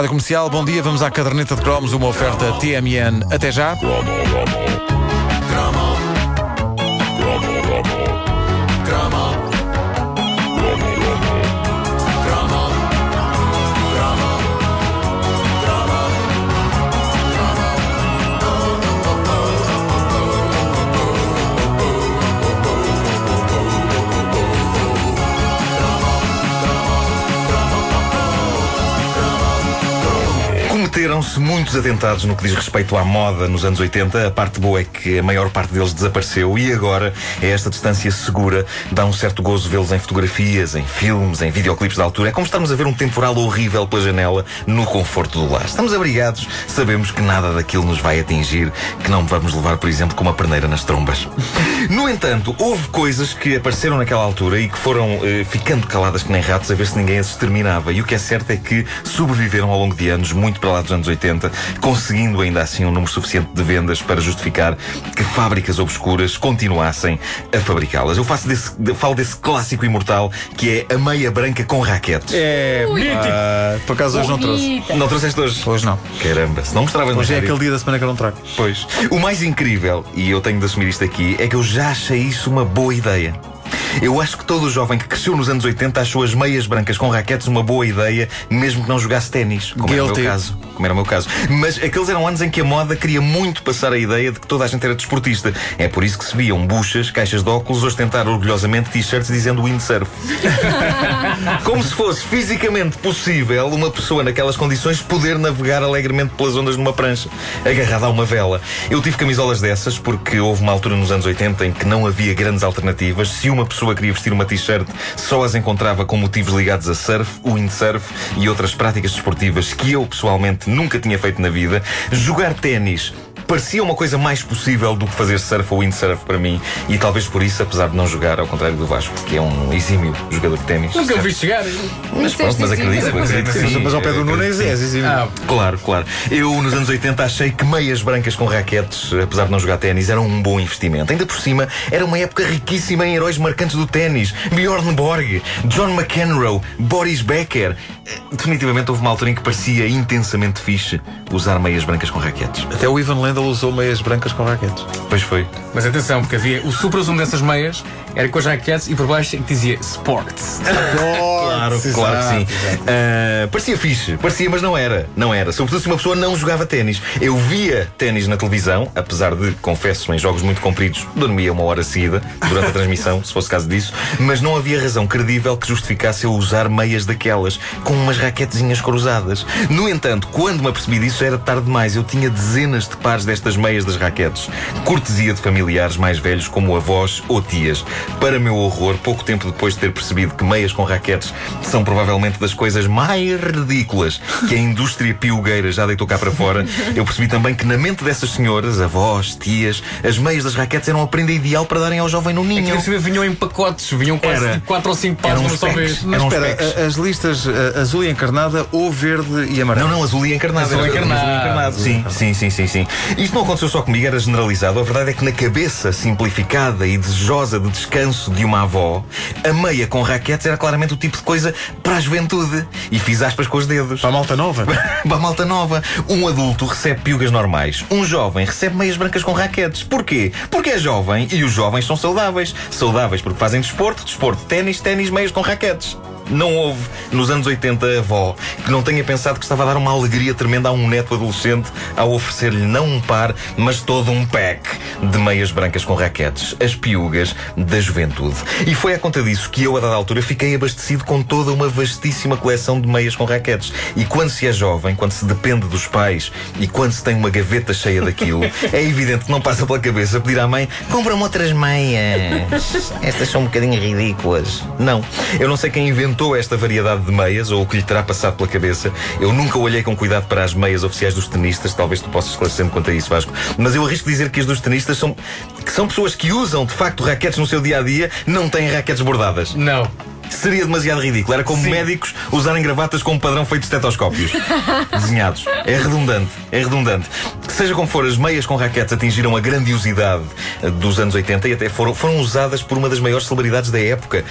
Rádio Comercial, bom dia. Vamos à caderneta de cromos, uma oferta TMN. Até já. Cometeram-se muitos atentados no que diz respeito à moda nos anos 80. A parte boa é que a maior parte deles desapareceu e agora, a esta distância segura, dá um certo gozo vê-los em fotografias, em filmes, em videoclipes da altura. É como estarmos a ver um temporal horrível pela janela no conforto do lar. Estamos abrigados, sabemos que nada daquilo nos vai atingir, que não vamos levar, por exemplo, com uma perneira nas trombas. No entanto, houve coisas que apareceram naquela altura e que foram eh, ficando caladas que nem ratos a ver se ninguém as exterminava. E o que é certo é que sobreviveram ao longo de anos, muito para lá dos anos 80, conseguindo ainda assim um número suficiente de vendas para justificar que fábricas obscuras continuassem a fabricá-las. Eu faço desse, de- falo desse clássico imortal que é a meia branca com raquetes. É, ah, por acaso hoje não trouxe. Não trouxeste hoje? Hoje não. Caramba, se não mostravas na Hoje é rádio- aquele dia da semana que eu não trago. Pois. O mais incrível, e eu tenho de assumir isto aqui, é que eu já achei isso uma boa ideia. Eu acho que todo jovem que cresceu nos anos 80 achou as meias brancas com raquetes uma boa ideia, mesmo que não jogasse ténis, como era o Guilty. meu caso. Como era o meu caso. Mas aqueles eram anos em que a moda queria muito passar a ideia de que toda a gente era desportista. É por isso que se viam buchas, caixas de óculos, ostentar orgulhosamente t-shirts dizendo windsurf. Como se fosse fisicamente possível uma pessoa naquelas condições poder navegar alegremente pelas ondas numa prancha, agarrada a uma vela. Eu tive camisolas dessas porque houve uma altura nos anos 80 em que não havia grandes alternativas. Se uma pessoa queria vestir uma t-shirt, só as encontrava com motivos ligados a surf, windsurf e outras práticas desportivas que eu pessoalmente nunca tinha feito na vida. Jogar ténis parecia uma coisa mais possível do que fazer surf ou windsurf para mim e talvez por isso, apesar de não jogar, ao contrário do Vasco, que é um exímio jogador de ténis. Nunca o vi chegar. Mas pronto, mas acredito, acredito que sim. Mas ao pé do Nunes é, é, Ah, Claro, claro. Eu, nos anos 80, achei que meias brancas com raquetes, apesar de não jogar ténis, eram um bom investimento. Ainda por cima, era uma época riquíssima em heróis marcantes do ténis. Bjorn Borg, John McEnroe, Boris Becker. Definitivamente houve uma altura em que parecia intensamente fixe usar meias brancas com raquetes. Até o Ivan Lendl usou meias brancas com raquetes. Pois foi. mas atenção, porque havia o supra-sumo dessas meias, era com as raquetes e por baixo é que dizia Sports. Claro, claro que sim. Ah, parecia fixe, parecia, mas não era. Não era. Sobretudo se uma pessoa não jogava ténis. Eu via ténis na televisão, apesar de, confesso, em jogos muito compridos, dormia uma hora seguida durante a transmissão, se fosse caso disso, mas não havia razão credível que justificasse eu usar meias daquelas, com umas raquetezinhas cruzadas. No entanto, quando me apercebi disso, era tarde demais. Eu tinha dezenas de pares destas meias das raquetes. Cortesia de familiares mais velhos como avós ou tias. Para meu horror, pouco tempo depois de ter percebido que meias com raquetes são provavelmente das coisas mais ridículas que a indústria piugueira já deitou cá para fora, eu percebi também que na mente dessas senhoras, avós, tias, as meias das raquetes eram a prenda ideal para darem ao jovem no Que ninho. eles vinham em pacotes, vinham quase Era. tipo 4 ou 5 pares Eram uma uns só packs. vez. Eram uns Espera, packs. a- as listas a- azul e encarnada ou verde e amarelo? Não, não, azul e encarnado. Azul Era encarnado. Sim, sim, sim, sim, sim. Isto não aconteceu só comigo, era generalizado. A verdade é que na cabeça simplificada e desejosa de descanso de uma avó, a meia com raquetes era claramente o tipo de coisa para a juventude. E fiz aspas com os dedos. Para a malta nova? Para a malta nova. Um adulto recebe piugas normais. Um jovem recebe meias brancas com raquetes. Porquê? Porque é jovem e os jovens são saudáveis. Saudáveis porque fazem desporto, desporto, ténis, ténis, meias com raquetes. Não houve, nos anos 80, a avó que não tenha pensado que estava a dar uma alegria tremenda a um neto adolescente ao oferecer-lhe não um par, mas todo um pack de meias brancas com raquetes. As piugas da juventude. E foi à conta disso que eu, a dada altura, fiquei abastecido com toda uma vastíssima coleção de meias com raquetes. E quando se é jovem, quando se depende dos pais e quando se tem uma gaveta cheia daquilo, é evidente que não passa pela cabeça pedir à mãe: compra-me outras meias. Estas são um bocadinho ridículas. Não. Eu não sei quem inventou esta variedade de meias ou o que lhe terá passado pela cabeça. Eu nunca olhei com cuidado para as meias oficiais dos tenistas. Talvez tu possas esclarecer-me quanto a isso, Vasco. Mas eu arrisco dizer que as dos tenistas são, que são pessoas que usam de facto raquetes no seu dia a dia, não têm raquetes bordadas. Não. Seria demasiado ridículo. Era como Sim. médicos usarem gravatas com um padrão feito de estetoscópios desenhados. É redundante. É redundante. Seja como for, as meias com raquetes atingiram a grandiosidade dos anos 80 e até foram, foram usadas por uma das maiores celebridades da época.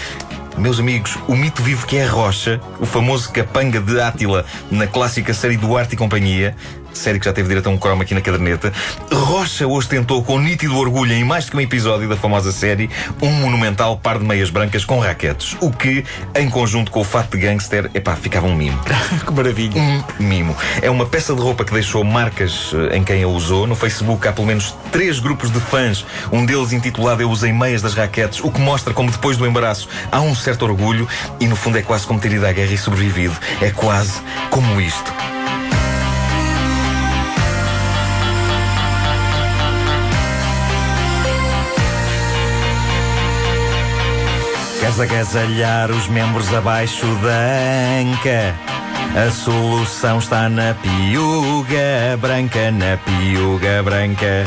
Meus amigos, o mito vivo que é Rocha, o famoso capanga de Átila na clássica série Duarte e Companhia, série que já teve direito a um croma aqui na caderneta, Rocha ostentou com nítido orgulho em mais que um episódio da famosa série um monumental par de meias brancas com raquetes, o que, em conjunto com o fato de gangster, epá, ficava um mimo. Que maravilha. Um mimo. É uma peça de roupa que deixou marcas eh, em quem a usou. No Facebook há pelo menos três grupos de fãs, um deles intitulado Eu Usei Meias das Raquetes, o que mostra como depois do embaraço há um certo orgulho e no fundo é quase como ter ido à guerra e sobrevivido. É quase como isto. Queres agasalhar os membros abaixo da anca? A solução está na piuga branca, na piuga branca.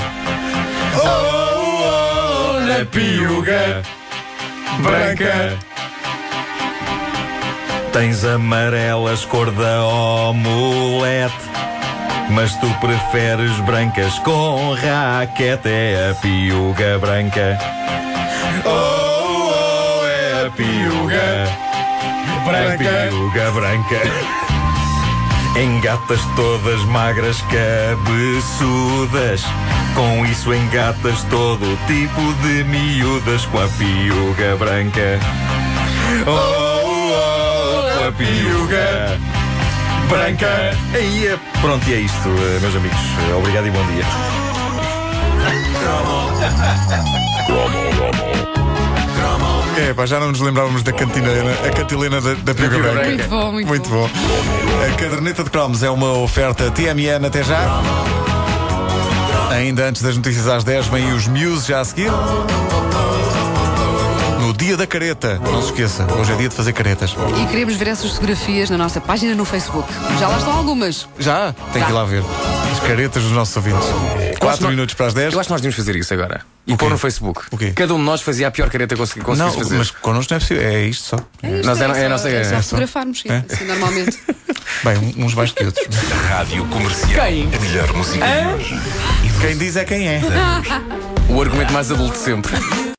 Oh, oh, na piuga branca. Tens amarelas cor da omelete. Mas tu preferes brancas com raquete, é a piuga branca. Oh, oh, piuga branca. Piuga branca. Engatas todas magras, cabeçudas. Com isso engatas todo tipo de miúdas com a piuga branca. Oh, oh, a piuga branca. Aí, é- pronto, e é isto, meus amigos. Obrigado e bom dia. É, pá, já não nos lembrávamos da cantilena, a cantilena da, da Branca. Branca. Muito bom, muito, Muito bom. A caderneta de cromos é uma oferta TMN até já. Ainda antes das notícias às 10, vêm os Muse já a seguir. No dia da careta, não se esqueça, hoje é dia de fazer caretas. E queremos ver essas fotografias na nossa página no Facebook. Já lá estão algumas. Já, tem que ir lá ver. As caretas dos nossos ouvintes. Eu acho 4 que nós- minutos para as 10. Eu acho que nós devíamos fazer isso agora. E O pôr no Facebook. O quê? Cada um de nós fazia a pior careta que consegui- Não, conseguisse fazer. mas connosco não é possível. É isto só. É isto, Nós é- é, é só, a nossa- é só é só. fotografarmos, sim, É? assim, normalmente. Bem, uns mais que outros. Rádio Comercial. Quem? A melhor música de hoje. Quem diz é quem é. O argumento mais adulto de sempre.